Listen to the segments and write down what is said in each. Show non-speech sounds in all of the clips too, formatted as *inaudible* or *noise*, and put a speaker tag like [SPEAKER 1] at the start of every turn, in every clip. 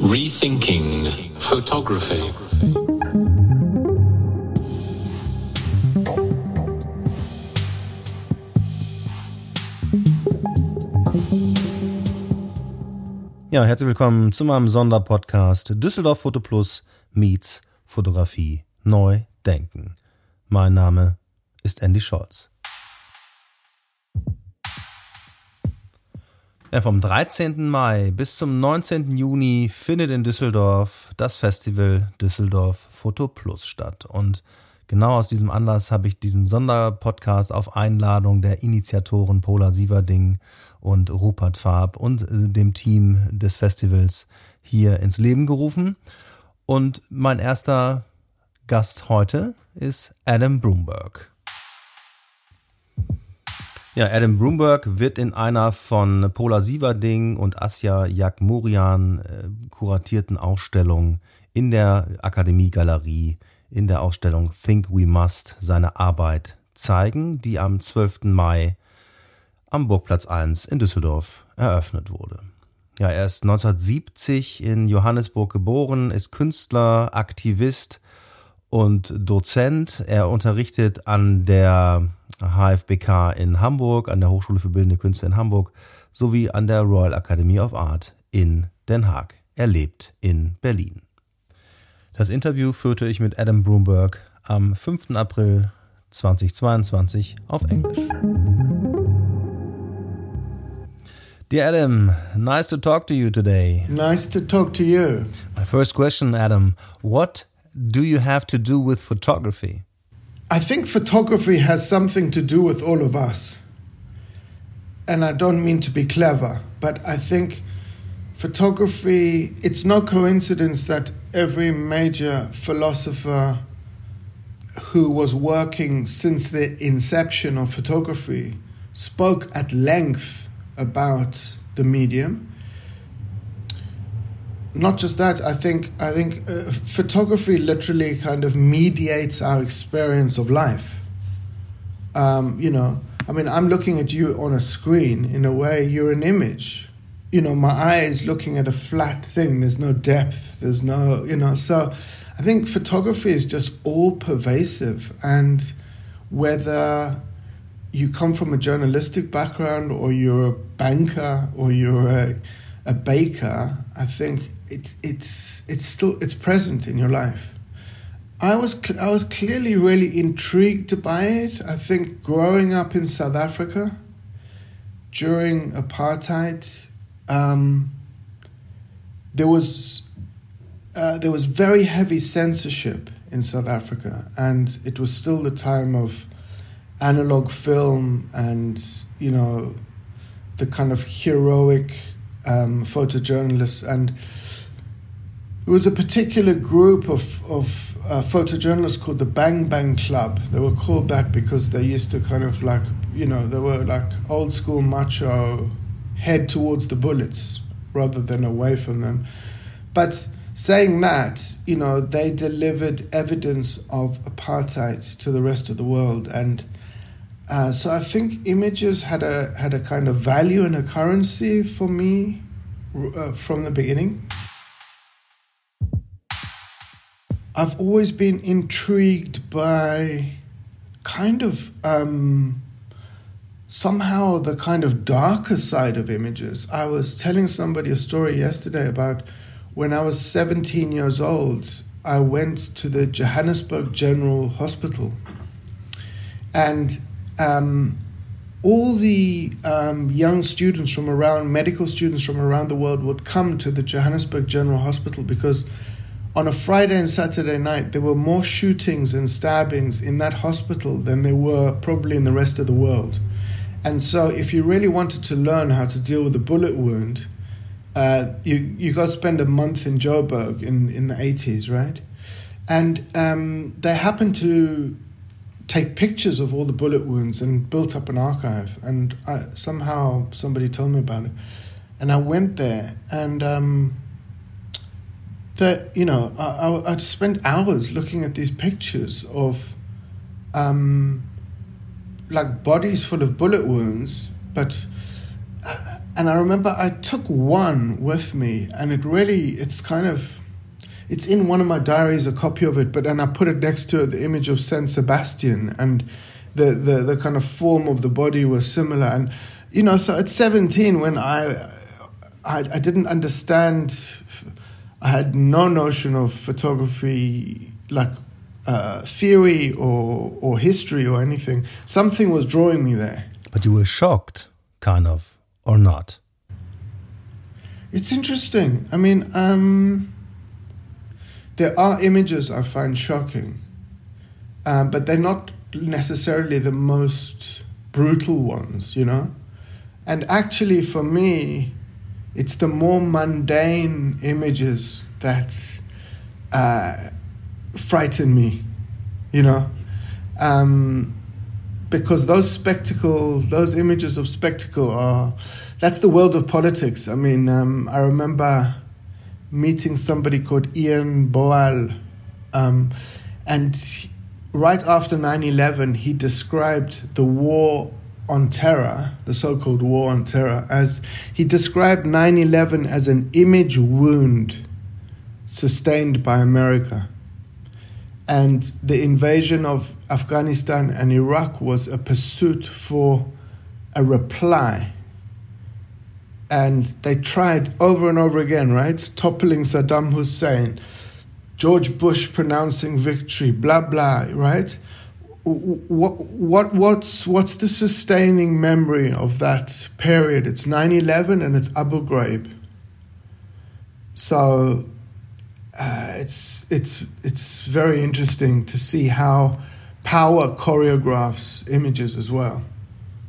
[SPEAKER 1] Rethinking Photography.
[SPEAKER 2] Ja, herzlich willkommen zu meinem Sonderpodcast Düsseldorf Foto Plus meets Fotografie neu denken. Mein Name ist Andy Scholz. Ja, vom 13. Mai bis zum 19. Juni findet in Düsseldorf das Festival Düsseldorf Foto Plus statt. Und genau aus diesem Anlass habe ich diesen Sonderpodcast auf Einladung der Initiatoren Pola Sieverding und Rupert Farb und äh, dem Team des Festivals hier ins Leben gerufen. Und mein erster Gast heute ist Adam Broomberg. Ja, Adam Broomberg wird in einer von Pola Sieverding und Asja Jakmurian äh, kuratierten Ausstellung in der Akademiegalerie in der Ausstellung Think We Must seine Arbeit zeigen, die am 12. Mai am Burgplatz 1 in Düsseldorf eröffnet wurde. Ja, er ist 1970 in Johannesburg geboren, ist Künstler, Aktivist und Dozent. Er unterrichtet an der HFBK in Hamburg, an der Hochschule für Bildende Künste in Hamburg sowie an der Royal Academy of Art in Den Haag. Er lebt in Berlin. Das Interview führte ich mit Adam Broomberg am 5. April 2022 auf Englisch. Dear Adam, nice to talk to you today.
[SPEAKER 3] Nice to talk to you.
[SPEAKER 2] My first question, Adam, what do you have to do with photography?
[SPEAKER 3] I think photography has something to do with all of us. And I don't mean to be clever, but I think photography, it's no coincidence that every major philosopher who was working since the inception of photography spoke at length about the medium. Not just that, I think I think uh, photography literally kind of mediates our experience of life. Um, you know, I mean, I'm looking at you on a screen. In a way, you're an image. You know, my eye is looking at a flat thing. There's no depth. There's no, you know. So, I think photography is just all pervasive, and whether you come from a journalistic background or you're a banker or you're a, a baker, I think it's it's it's still it's present in your life. I was I was clearly really intrigued by it. I think growing up in South Africa during apartheid, um, there was uh, there was very heavy censorship in South Africa, and it was still the time of analog film and you know the kind of heroic um, photojournalists and there was a particular group of, of uh, photojournalists called the Bang Bang Club. They were called that because they used to kind of like, you know, they were like old school macho, head towards the bullets rather than away from them. But saying that, you know, they delivered evidence of apartheid to the rest of the world. And uh, so I think images had a had a kind of value and a currency for me uh, from the beginning. I've always been intrigued by kind of um, somehow the kind of darker side of images. I was telling somebody a story yesterday about when I was 17 years old. I went to the Johannesburg General Hospital, and um, all the um, young students from around, medical students from around the world, would come to the Johannesburg General Hospital because on a Friday and Saturday night, there were more shootings and stabbings in that hospital than there were probably in the rest of the world. And so, if you really wanted to learn how to deal with a bullet wound, uh, you you got to spend a month in Joburg in, in the eighties, right? And um, they happened to take pictures of all the bullet wounds and built up an archive. And I, somehow somebody told me about it, and I went there and. Um, that you know, I, I, would spent hours looking at these pictures of, um, like bodies full of bullet wounds, but, and I remember I took one with me, and it really, it's kind of, it's in one of my diaries, a copy of it, but then I put it next to the image of Saint Sebastian, and the, the, the kind of form of the body was similar. And, you know, so at 17, when I, I, I didn't understand, I had no notion of photography, like uh, theory or, or history or anything, something was drawing me there.
[SPEAKER 2] But you were shocked, kind of or not?
[SPEAKER 3] It's interesting. I mean, um, there are images I find shocking, um, but they're not necessarily the most brutal ones, you know? And actually, for me, it's the more mundane images that uh, frighten me, you know? Um, because those spectacle, those images of spectacle are, that's the world of politics. I mean, um, I remember meeting somebody called Ian Boal, um, and right after 9 11, he described the war on terror, the so called war on terror, as he described 9 11 as an image wound sustained by America. And the invasion of Afghanistan and Iraq was a pursuit for a reply. And they tried over and over again, right? Toppling Saddam Hussein, George Bush pronouncing victory, blah, blah, right? What, what, what's, what's the sustaining memory of that period? It's 9 11 and it's Abu Ghraib. So uh, it's it's it's very interesting to see how power choreographs images as well.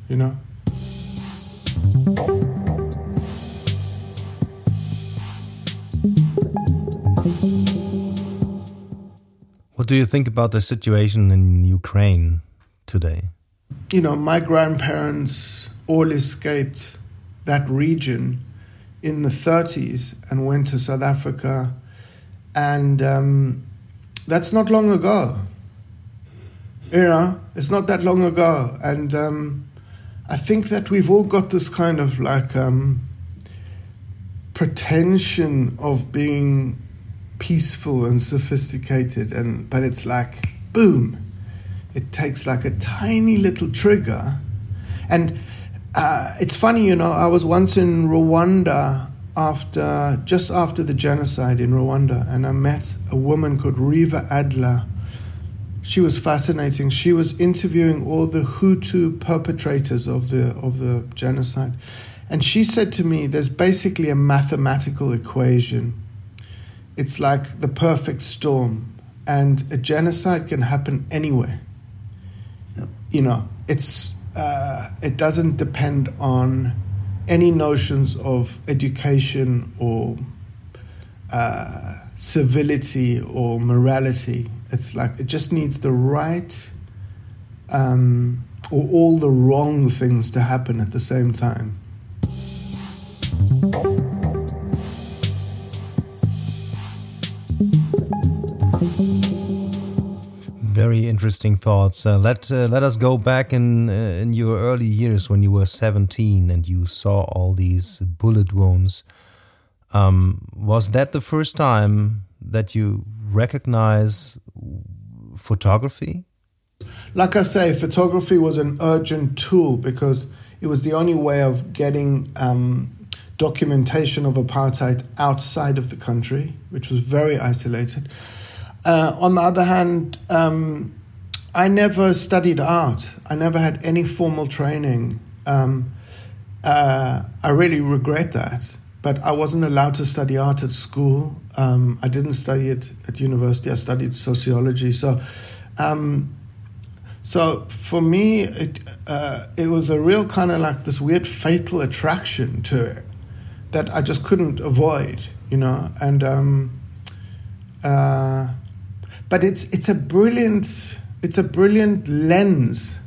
[SPEAKER 3] You know.
[SPEAKER 2] What do you think about the situation in Ukraine today?
[SPEAKER 3] You know, my grandparents all escaped that region in the 30s and went to South Africa and um, that's not long ago. You know, it's not that long ago, and um, I think that we've all got this kind of like um, pretension of being peaceful and sophisticated, and but it's like boom, it takes like a tiny little trigger, and uh, it's funny, you know. I was once in Rwanda after just after the genocide in Rwanda, and I met a woman called Riva Adler. She was fascinating. She was interviewing all the Hutu perpetrators of the of the genocide, and she said to me, "There's basically a mathematical equation. It's like the perfect storm, and a genocide can happen anywhere. You know, it's uh, it doesn't depend on." any notions of education or uh, civility or morality. It's like it just needs the right um, or all the wrong things to happen at the same time.
[SPEAKER 2] Very interesting thoughts. Uh, let uh, let us go back in uh, in your early years when you were seventeen and you saw all these bullet wounds. Um, was that the first time that you recognize photography?
[SPEAKER 3] Like I say, photography was an urgent tool because it was the only way of getting um, documentation of apartheid outside of the country, which was very isolated. Uh, on the other hand, um, I never studied art. I never had any formal training. Um, uh, I really regret that. But I wasn't allowed to study art at school. Um, I didn't study it at university. I studied sociology. So, um, so for me, it uh, it was a real kind of like this weird fatal attraction to it that I just couldn't avoid, you know. And um, uh, but it's it's a brilliant it's a brilliant lens.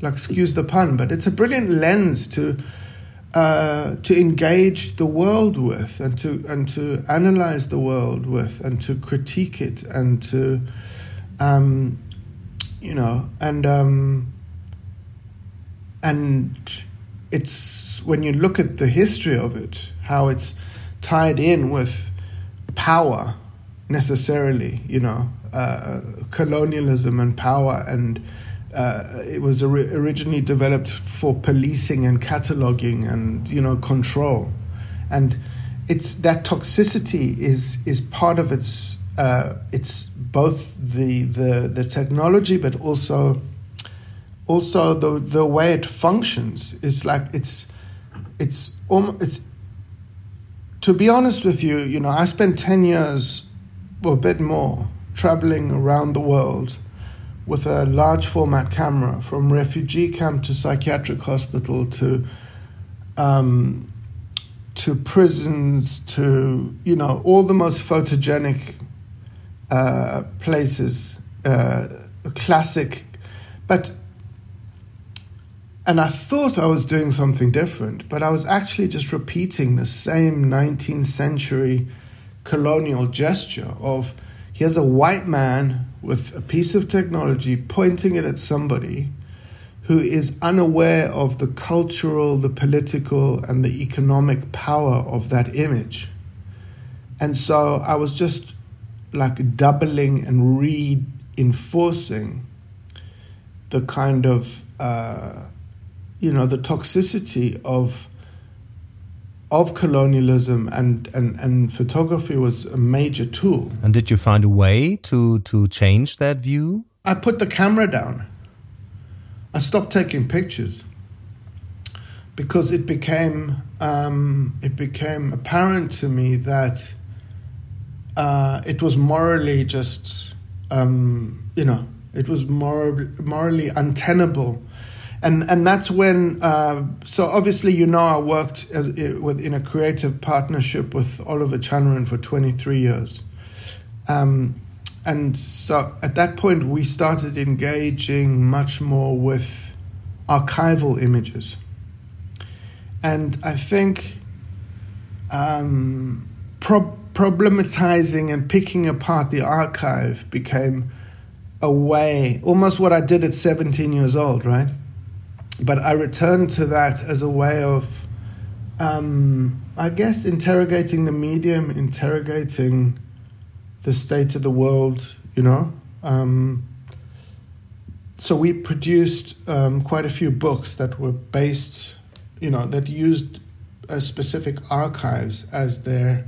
[SPEAKER 3] Like excuse the pun but it's a brilliant lens to uh, to engage the world with and to and to analyze the world with and to critique it and to um, you know and um, and it's when you look at the history of it, how it's tied in with power necessarily, you know, uh, colonialism and power, and uh, it was ori- originally developed for policing and cataloging and you know control, and it's that toxicity is is part of its uh, it's both the the the technology, but also also the the way it functions. Is like it's it's um, it's to be honest with you, you know, I spent 10 years or a bit more traveling around the world with a large format camera from refugee camp to psychiatric hospital to um, to prisons to you know all the most photogenic uh, places uh, classic. But and I thought I was doing something different, but I was actually just repeating the same 19th century colonial gesture of here's a white man with a piece of technology pointing it at somebody who is unaware of the cultural, the political, and the economic power of that image. And so I was just like doubling and reinforcing the kind of uh, you know the toxicity of of colonialism and, and, and photography was a major tool.
[SPEAKER 2] And did you find a way to to change that view?
[SPEAKER 3] I put the camera down. I stopped taking pictures because it became um, it became apparent to me that uh, it was morally just um, you know it was moral, morally untenable and and that's when uh, so obviously you know I worked as, with in a creative partnership with Oliver Chanarin for 23 years. Um, and so at that point we started engaging much more with archival images. And I think um, pro- problematizing and picking apart the archive became a way, almost what I did at 17 years old, right? But I returned to that as a way of, um, I guess, interrogating the medium, interrogating the state of the world, you know. Um, so we produced um, quite a few books that were based, you know, that used uh, specific archives as their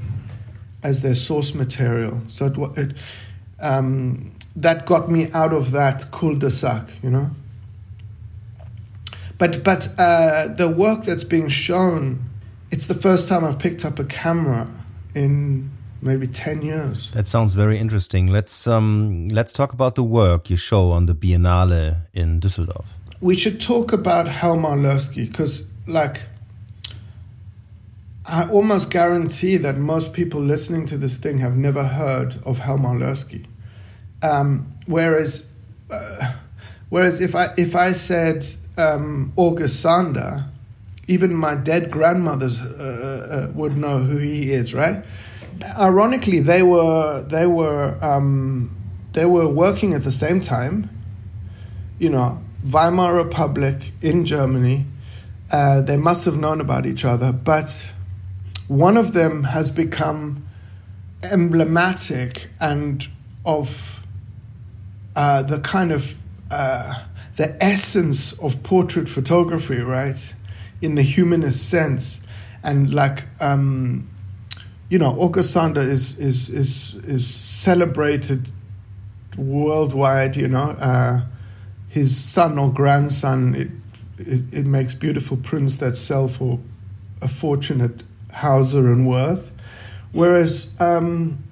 [SPEAKER 3] as their source material. So it, it um, that got me out of that cul-de-sac, you know. But but uh, the work that's being shown, it's the first time I've picked up a camera in maybe 10 years.
[SPEAKER 2] That sounds very interesting. Let's um, let's talk about the work you show on the Biennale in Düsseldorf.
[SPEAKER 3] We should talk about Helmar Lerski because like I almost guarantee that most people listening to this thing have never heard of Helmar Lerski. Um, whereas uh, whereas if I if I said um, August Sander, even my dead grandmothers uh, uh, would know who he is, right? Ironically, they were they were um, they were working at the same time. You know, Weimar Republic in Germany. Uh, they must have known about each other, but one of them has become emblematic and of uh, the kind of uh, the essence of portrait photography, right? In the humanist sense. And like, um, you know, August is, is, is, is celebrated worldwide, you know. Uh, his son or grandson, it, it, it, makes beautiful prints that sell for a fortunate Hauser and Wirth. Whereas um,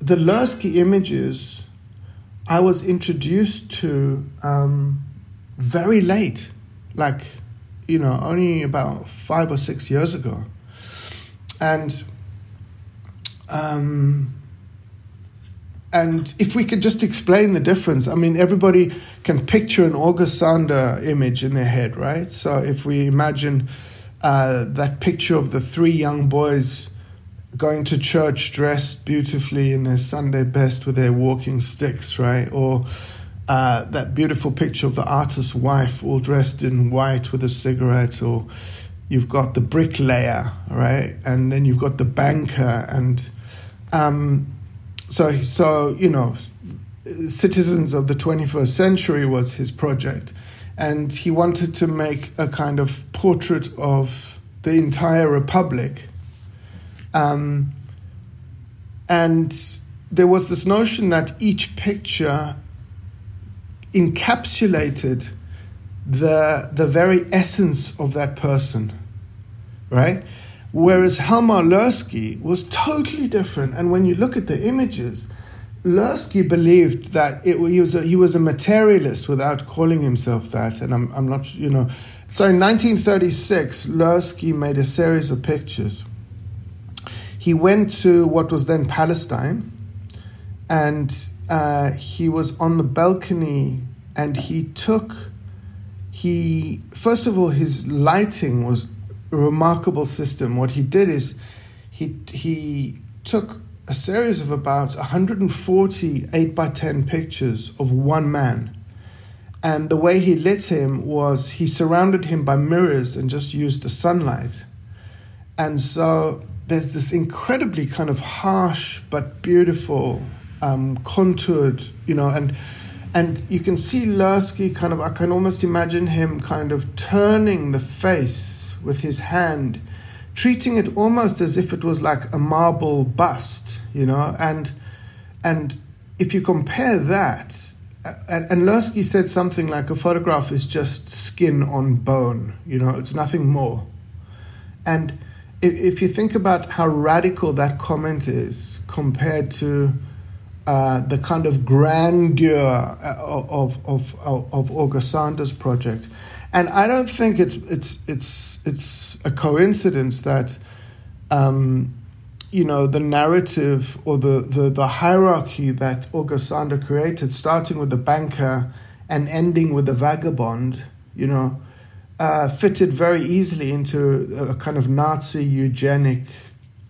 [SPEAKER 3] the Lerski images I was introduced to um, very late, like, you know, only about five or six years ago. And um, and if we could just explain the difference, I mean, everybody can picture an August image in their head, right? So if we imagine uh, that picture of the three young boys going to church dressed beautifully in their Sunday best with their walking sticks, right? Or uh, that beautiful picture of the artist's wife all dressed in white with a cigarette, or you've got the bricklayer, right? And then you've got the banker, and um, so so you know, citizens of the 21st century was his project, and he wanted to make a kind of portrait of the entire republic. Um, and there was this notion that each picture encapsulated the the very essence of that person, right? Whereas Helmar Lerski was totally different. And when you look at the images, Lerski believed that it, he was a, he was a materialist without calling himself that. And I'm I'm not you know. So in 1936, Lerski made a series of pictures. He went to what was then Palestine, and uh, he was on the balcony and he took he first of all his lighting was a remarkable system. What he did is he he took a series of about 140 8 by 10 pictures of one man. And the way he lit him was he surrounded him by mirrors and just used the sunlight. And so there's this incredibly kind of harsh but beautiful um, contoured, you know, and and you can see Lerski kind of. I can almost imagine him kind of turning the face with his hand, treating it almost as if it was like a marble bust, you know, and and if you compare that. And, and Lerski said something like a photograph is just skin on bone, you know, it's nothing more. And if, you think about how radical that comment is compared to uh, the kind of grandeur uh, of, of, of, of August Sander's project. And I don't think it's, it's, it's, it's a coincidence that, um, you know, the narrative or the, the, the hierarchy that August Sander created, starting with the banker and ending with the vagabond, you know, uh, fitted very easily into a kind of Nazi eugenic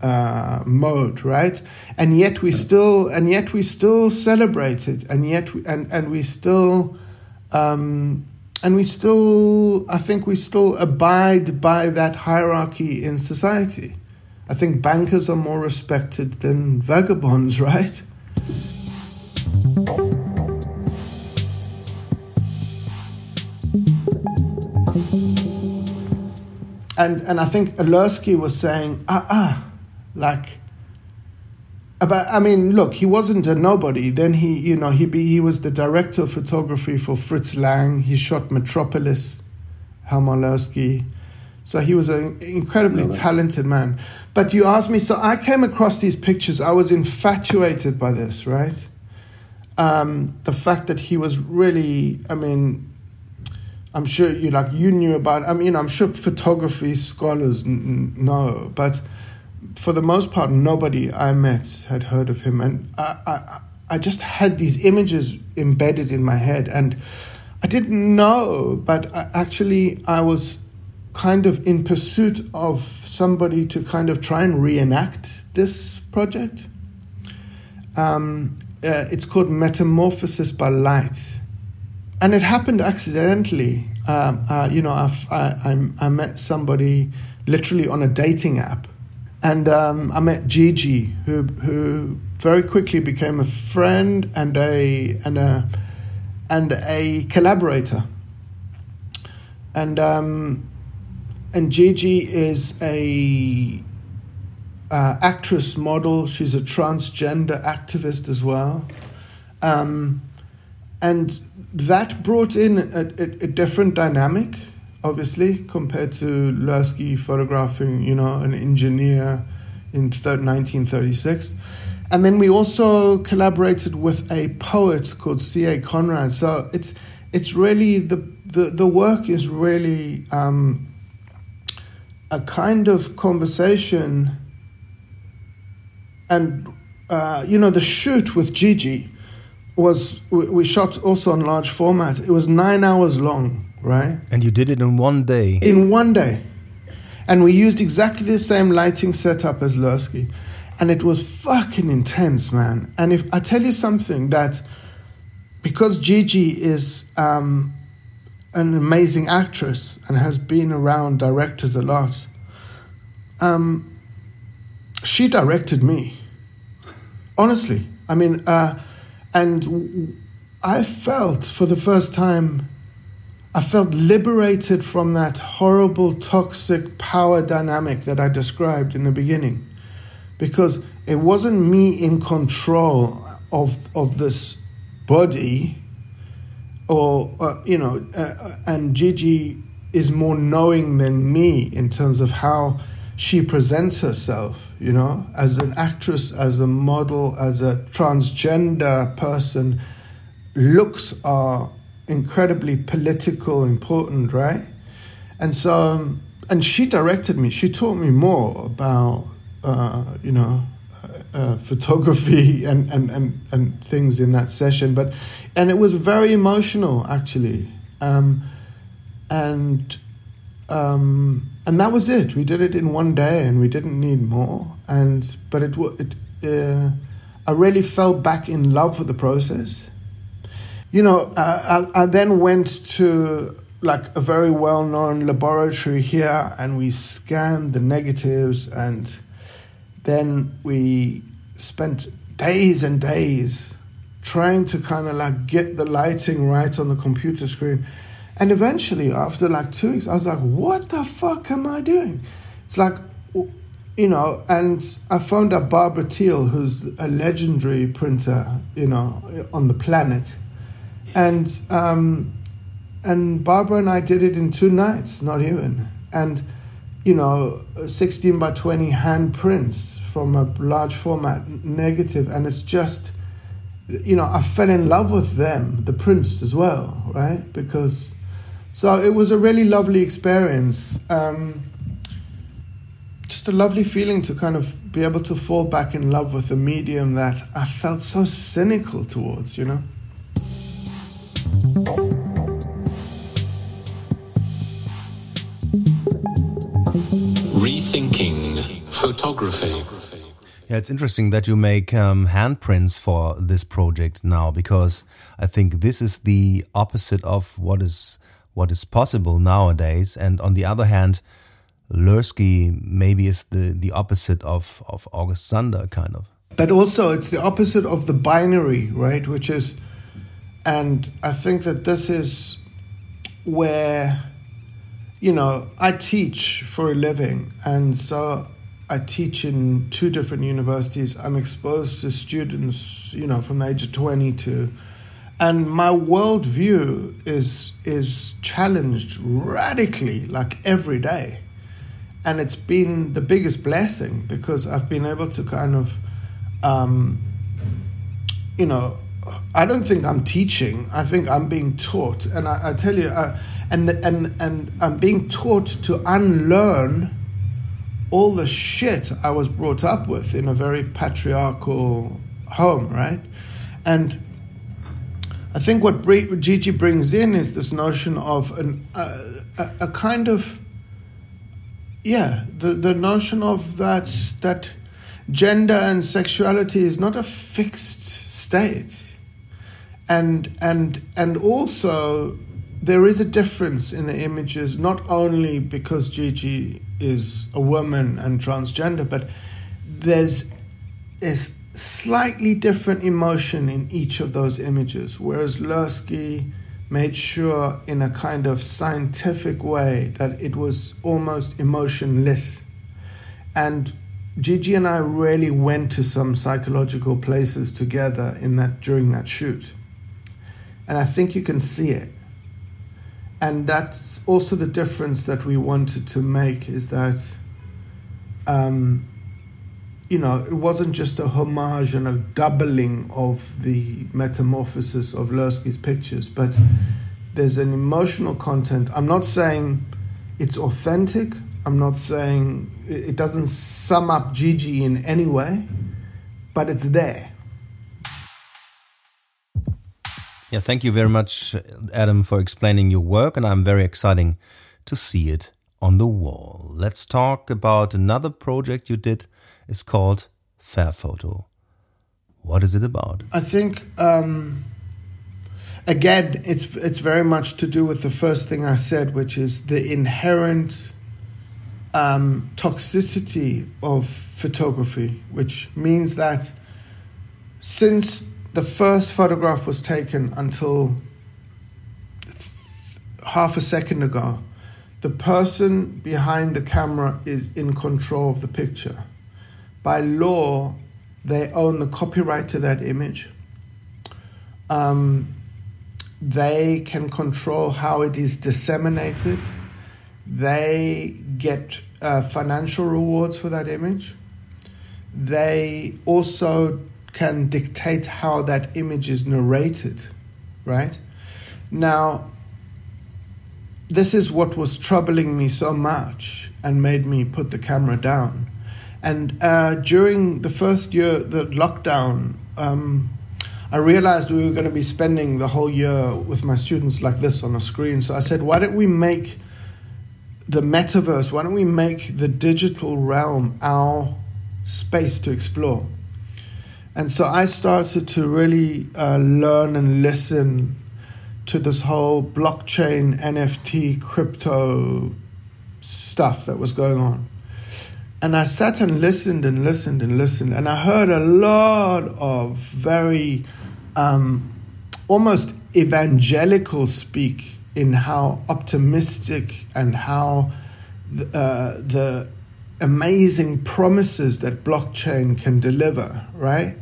[SPEAKER 3] uh, mode, right? And yet we still, and yet we still celebrate it, and yet, we, and and we still, um, and we still, I think we still abide by that hierarchy in society. I think bankers are more respected than vagabonds, *laughs* right? And and I think Lerski was saying, ah ah like about i mean look he wasn't a nobody. Then he you know he be, he was the director of photography for fritz lang. He shot metropolis Helmar Lerski so he was an incredibly talented man. But you asked me so i came across these pictures. I was infatuated by this right? Um, the fact that he was really i mean i'm sure you like you knew about i mean i'm sure photography scholars n- know but for the most part, nobody I met had heard of him, and I, I, I just had these images embedded in my head, and I didn't know, but I, actually, I was kind of in pursuit of somebody to kind of try and reenact this project. Um, uh, it's called Metamorphosis by Light, and it happened accidentally. Um, uh, you know, I, I, I met somebody literally on a dating app and um, I met Gigi, who who very quickly became a friend and a and a and a collaborator. And um, and Gigi is a uh, actress model. She's a transgender activist as well, um, and that brought in a, a, a different dynamic obviously, compared to Lerski photographing, you know, an engineer in 1936. And then we also collaborated with a poet called C.A. Conrad. So it's it's really the the, the work is really um, a kind of conversation. And uh, you know, the shoot with Gigi was we, shot also on large format. It was nine hours long right?
[SPEAKER 2] And you did it in one day.
[SPEAKER 3] In one day. And we used exactly the same lighting setup as Lerski. And it was fucking intense, man. And if I tell you something that because Gigi is um, an amazing actress and has been around directors a lot, um, she directed me. Honestly, I mean, uh, and I felt for the first time, I felt liberated from that horrible, toxic power dynamic that I described in the beginning. Because it wasn't me in control of, of this body, or, uh, you know, uh, uh and Gigi is more knowing than me in terms of how she presents herself, you know, as an actress, as a model, as a transgender person. Looks are incredibly political, important, right? And so, um, and she directed me. She taught me more about, uh, you know, uh, uh, photography *laughs* and, and, and, and things in that session. But, and it was very emotional, actually. Um, and, um, and that was it. We did it in one day, and we didn't need more. And but it it uh, I really fell back in love with the process. You know, uh, I, I then went to like a very well known laboratory here, and we scanned the negatives, and then we spent days and days trying to kind of like get the lighting right on the computer screen and eventually, after like two weeks, I was like, what the fuck am I doing? It's like, you know, and I phoned up Barbara Teal, who's a legendary printer, you know, on the planet. And, um, and Barbara and I did it in two nights, not even. And, you know, 16 by 20 hand prints from a large format negative. And it's just, you know, I fell in love with them, the prints as well, right? Because so it was a really lovely experience. Um, just a lovely feeling to kind of be able to fall back in love with a medium that I felt so cynical towards, you know?
[SPEAKER 2] Rethinking photography. Yeah, it's interesting that you make um, handprints for this project now because I think this is the opposite of what is what is possible nowadays. And on the other hand, Lerski maybe is the, the opposite of, of August Sander, kind of.
[SPEAKER 3] But also, it's the opposite of the binary, right? Which is, and I think that this is where, you know, I teach for a living. And so I teach in two different universities. I'm exposed to students, you know, from the age of 20 to and my worldview is is challenged radically like every day. And it's been the biggest blessing because i've been able to kind of um, you know i don't think i'm teaching. I think i'm being taught. And i, I tell you uh, and and and i'm being taught to unlearn all the shit i was brought up with in a very patriarchal home right? And I think what Gigi brings in is this notion of an, uh, a, a, kind of, yeah, the, the notion of that that gender and sexuality is not a fixed state, and and and also there is a difference in the images, not only because Gigi is a woman and transgender, but there's is slightly different emotion in each of those images, whereas Lerski made sure in a kind of scientific way that it was almost emotionless. And Gigi and I really went to some psychological places together in that during that shoot. And I think you can see it. And that's also the difference that we wanted to make is that um, you know, it wasn't just a homage and a doubling of the metamorphosis of Lerski's pictures, but there's an emotional content. I'm not saying it's authentic. I'm not saying it doesn't sum up Gigi in any way, but it's there.
[SPEAKER 2] Yeah, thank you very much, Adam, for explaining your work, and I'm very exciting to see it on the wall. Let's talk about another project you did is called Fair Photo. What is it about?
[SPEAKER 3] I think um, again, it's it's very much to do with the first thing I said, which is the inherent um, toxicity of photography, which means that since the first photograph was taken until half a second ago, the person behind the camera is in control of the picture. By law, they own the copyright to that image. Um, they can control how it is disseminated. They get uh, financial rewards for that image. They also can dictate how that image is narrated, right? Now, this is what was troubling me so much and made me put the camera down. And uh, during the first year, the lockdown, um, I realized we were going to be spending the whole year with my students like this on a screen. So I said, why don't we make the metaverse, why don't we make the digital realm our space to explore? And so I started to really uh, learn and listen to this whole blockchain, NFT, crypto stuff that was going on. And I sat and listened and listened and listened, and I heard a lot of very um, almost evangelical speak in how optimistic and how uh, the amazing promises that blockchain can deliver, right?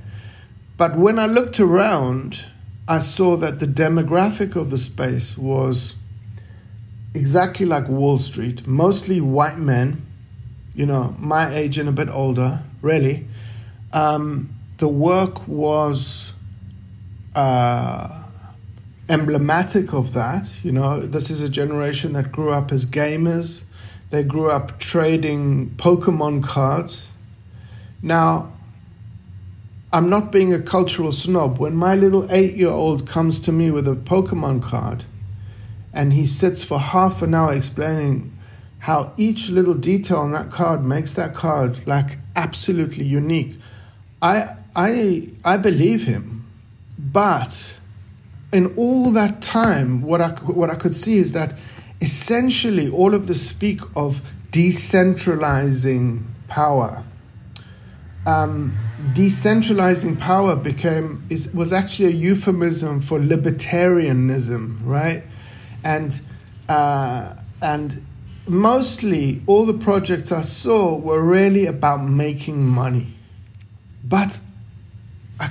[SPEAKER 3] But when I looked around, I saw that the demographic of the space was exactly like Wall Street, mostly white men, you know, my age and a bit older, really. Um, the work was uh, emblematic of that. You know, this is a generation that grew up as gamers, they grew up trading Pokemon cards. Now, I'm not being a cultural snob. When my little eight year old comes to me with a Pokemon card and he sits for half an hour explaining how each little detail on that card makes that card like absolutely unique, I, I, I believe him. But in all that time, what I, what I could see is that essentially all of the speak of decentralizing power. Um, decentralizing power became is, was actually a euphemism for libertarianism, right? And uh, and mostly all the projects I saw were really about making money, but I,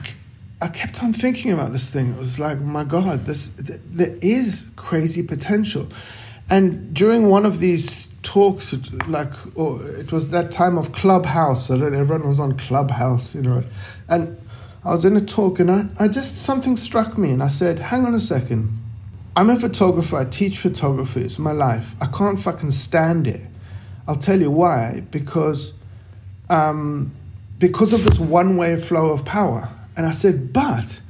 [SPEAKER 3] I kept on thinking about this thing. It was like, my God, this there is crazy potential. And during one of these talks, like oh, it was that time of Clubhouse, that everyone was on Clubhouse, you know. And I was in a talk, and I, I just something struck me, and I said, "Hang on a second. I'm a photographer. I teach photography. It's my life. I can't fucking stand it. I'll tell you why. Because, um, because of this one-way flow of power." And I said, "But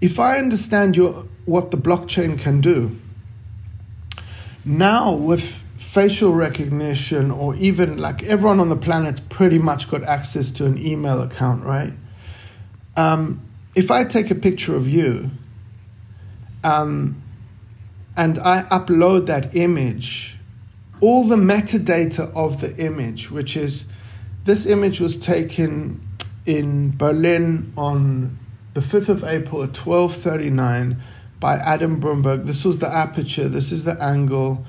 [SPEAKER 3] if I understand your what the blockchain can do." Now, with facial recognition, or even like everyone on the planet's pretty much got access to an email account, right? Um, if I take a picture of you um, and I upload that image, all the metadata of the image, which is this image was taken in Berlin on the 5th of April at 1239 by Adam Broomberg. This was the aperture, this is the angle.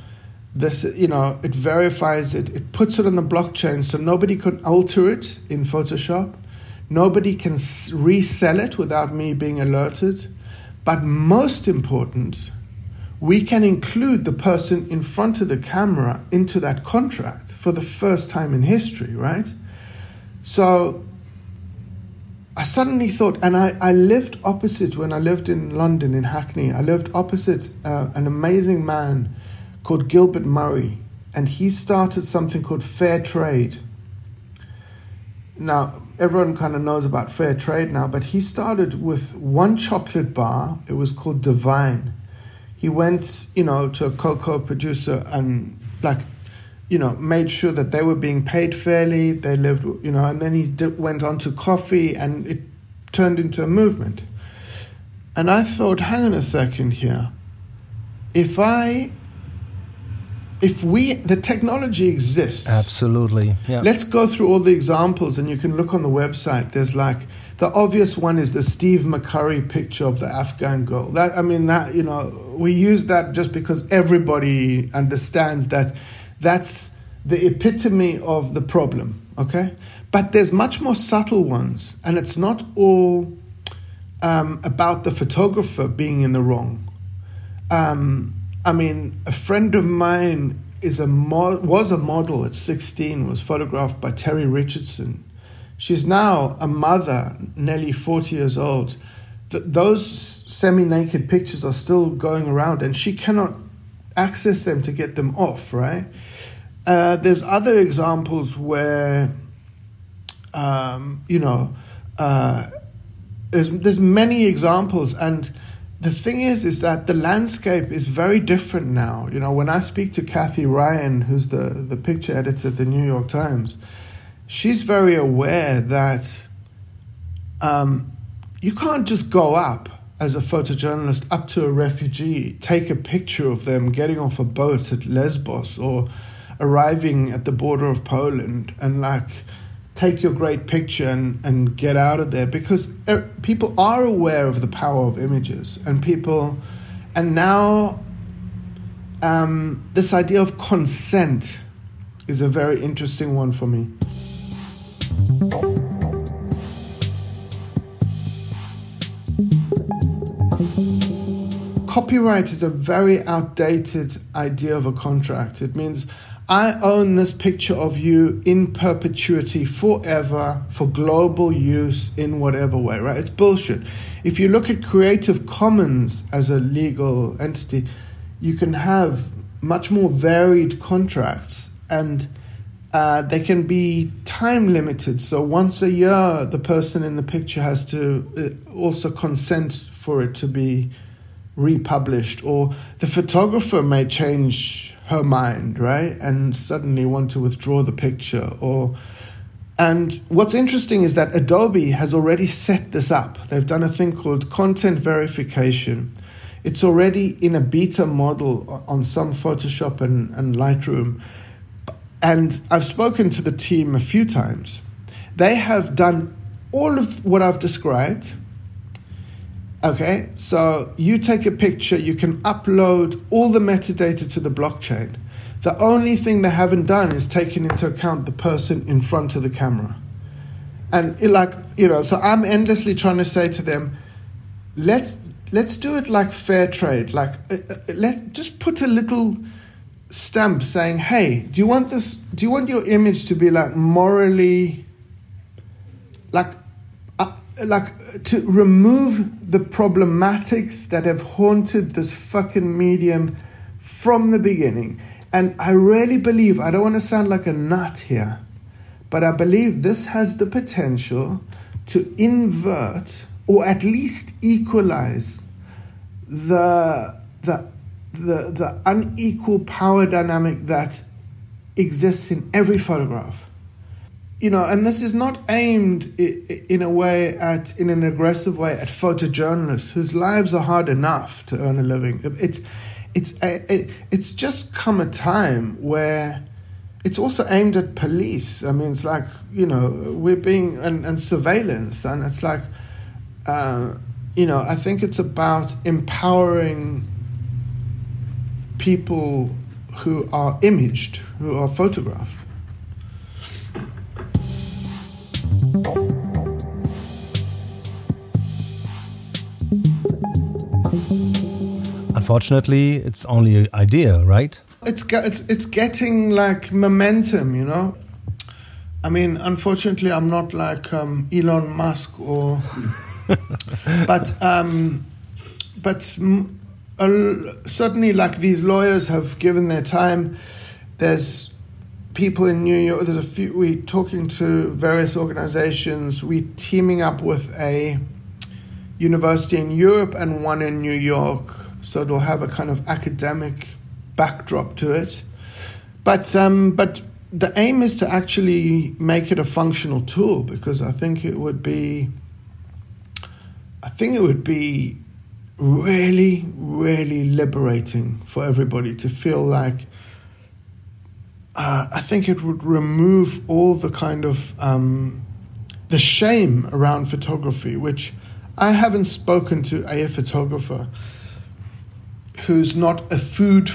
[SPEAKER 3] This you know it verifies it it puts it on the blockchain so nobody can alter it in photoshop. Nobody can resell it without me being alerted. But most important we can include the person in front of the camera into that contract for the first time in history right so I suddenly thought, and I, I lived opposite when I lived in London, in Hackney. I lived opposite uh, an amazing man called Gilbert Murray, and he started something called Fair Trade. Now, everyone kind of knows about fair trade now, but he started with one chocolate bar. It was called Divine. He went, you know, to a cocoa producer and like, you know, made sure that they were being paid fairly. They lived, you know, and then he did, went on to coffee, and it turned into a movement. And I thought, hang on a second here. If I if we the technology exists
[SPEAKER 2] absolutely yeah
[SPEAKER 3] let's go through all the examples and you can look on the website there's like the obvious one is the steve mccurry picture of the afghan girl that i mean that you know we use that just because everybody understands that that's the epitome of the problem okay but there's much more subtle ones and it's not all um, about the photographer being in the wrong um, I mean, a friend of mine is a mo- was a model at 16, was photographed by Terry Richardson. She's now a mother, nearly 40 years old. Th- those semi naked pictures are still going around, and she cannot access them to get them off, right? Uh, there's other examples where, um, you know, uh, there's, there's many examples, and the thing is, is that the landscape is very different now. You know, when I speak to Kathy Ryan, who's the, the picture editor at the New York Times, she's very aware that um, you can't just go up as a photojournalist up to a refugee, take a picture of them getting off a boat at Lesbos or arriving at the border of Poland and like take your great picture and, and get out of there because er, people are aware of the power of images and people and now um, this idea of consent is a very interesting one for me copyright is a very outdated idea of a contract it means I own this picture of you in perpetuity forever for global use in whatever way, right? It's bullshit. If you look at Creative Commons as a legal entity, you can have much more varied contracts and uh, they can be time limited. So once a year, the person in the picture has to uh, also consent for it to be republished, or the photographer may change her mind, right? And suddenly want to withdraw the picture or and what's interesting is that Adobe has already set this up. They've done a thing called content verification. It's already in a beta model on some Photoshop and, and Lightroom. And I've spoken to the team a few times. They have done all of what I've described Okay, so you take a picture, you can upload all the metadata to the blockchain. The only thing they haven't done is taken into account the person in front of the camera. And it like, you know, so I'm endlessly trying to say to them, let's let's do it like fair trade. Like uh, uh, let just put a little stamp saying, "Hey, do you want this do you want your image to be like morally like like to remove the problematics that have haunted this fucking medium from the beginning. And I really believe, I don't want to sound like a nut here, but I believe this has the potential to invert or at least equalize the, the, the, the unequal power dynamic that exists in every photograph you know, and this is not aimed in a way at, in an aggressive way, at photojournalists whose lives are hard enough to earn a living. It's, it's, it's just come a time where it's also aimed at police. I mean, it's like you know, we're being and, and surveillance, and it's like, uh, you know, I think it's about empowering people who are imaged, who are photographed.
[SPEAKER 2] Unfortunately, it's only an idea, right?
[SPEAKER 3] It's it's it's getting like momentum, you know. I mean, unfortunately, I'm not like um, Elon Musk or, *laughs* but um, but uh, certainly, like these lawyers have given their time. There's people in New York. There's a few. We talking to various organizations. We're teaming up with a university in Europe and one in New York. So it'll have a kind of academic backdrop to it. But um, but the aim is to actually make it a functional tool because I think it would be. I think it would be really, really liberating for everybody to feel like. Uh, I think it would remove all the kind of um, the shame around photography, which I haven't spoken to a photographer who's not a food,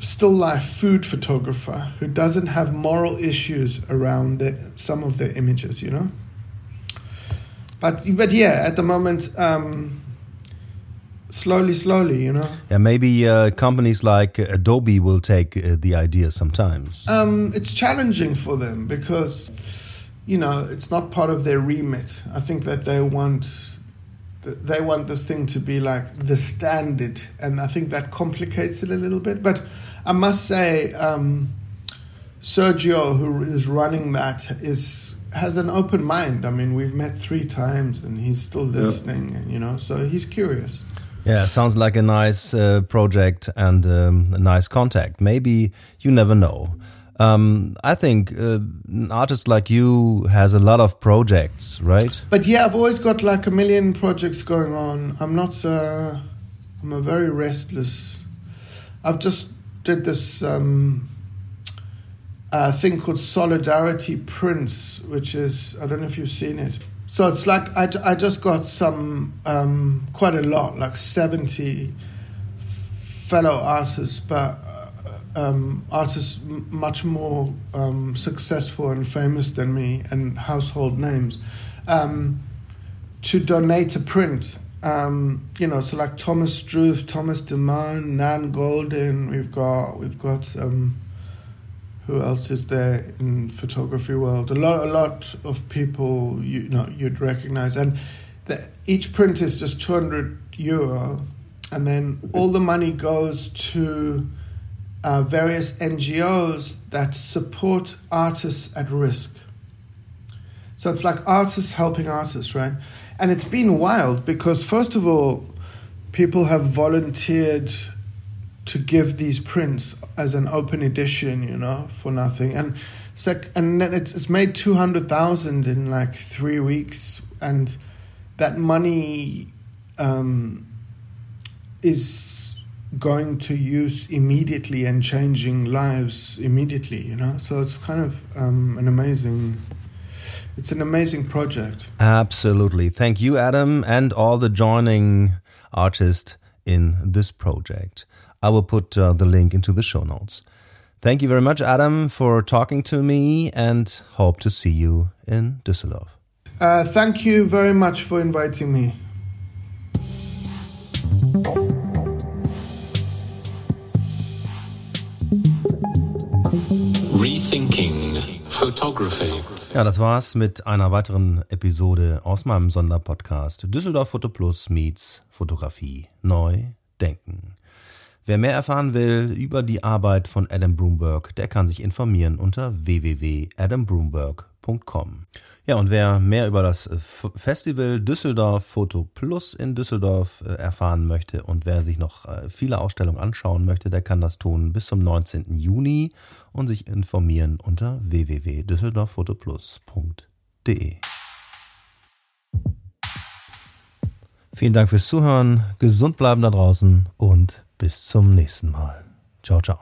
[SPEAKER 3] still life food photographer who doesn't have moral issues around the, some of their images, you know. But but yeah, at the moment. Um, slowly, slowly, you know.
[SPEAKER 2] Yeah, maybe uh, companies like Adobe will take uh, the idea sometimes.
[SPEAKER 3] Um, it's challenging for them because, you know, it's not part of their remit. I think that they want they want this thing to be like the standard, and I think that complicates it a little bit. But I must say, um, Sergio, who is running that, is has an open mind. I mean, we've met three times, and he's still listening, and you know, so he's curious.
[SPEAKER 2] Yeah, sounds like a nice uh, project and um, a nice contact. Maybe you never know. Um, I think uh, an artist like you has a lot of projects, right?
[SPEAKER 3] But yeah, I've always got like a million projects going on. I'm not. Uh, I'm a very restless. I've just did this um, uh, thing called Solidarity Prints, which is I don't know if you've seen it. So it's like I, I just got some, um, quite a lot, like 70 fellow artists, but um, artists much more um, successful and famous than me and household names, um, to donate a print. Um, you know, so like Thomas Struth, Thomas Demand, Nan Goldin, we've got, we've got, um, who else is there in photography world? A lot, a lot of people you know you'd recognize, and the, each print is just two hundred euro, and then all the money goes to uh, various NGOs that support artists at risk. So it's like artists helping artists, right? And it's been wild because first of all, people have volunteered to give these prints as an open edition, you know, for nothing. And sec- and then it's it's made two hundred thousand in like three weeks, and that money um, is going to use immediately and changing lives immediately. You know, so it's kind of um, an amazing. It's an amazing project.
[SPEAKER 2] Absolutely. Thank you, Adam, and all the joining artists in this project. I will put uh, the link into the show notes. Thank you very much, Adam, for talking to me and hope to see you in Düsseldorf.
[SPEAKER 3] Uh, thank you very much for inviting me.
[SPEAKER 2] Rethinking Photography. Ja, das war's mit einer weiteren Episode aus meinem Sonderpodcast Düsseldorf Foto Plus meets Fotografie neu denken. Wer mehr erfahren will über die Arbeit von Adam Broomberg, der kann sich informieren unter www.adambroomberg.com. Ja, und wer mehr über das Festival Düsseldorf Foto Plus in Düsseldorf äh, erfahren möchte und wer sich noch äh, viele Ausstellungen anschauen möchte, der kann das tun bis zum 19. Juni und sich informieren unter www.düsseldorffotoplus.de. Vielen Dank fürs Zuhören, gesund bleiben da draußen und bis zum nächsten Mal. Ciao, ciao.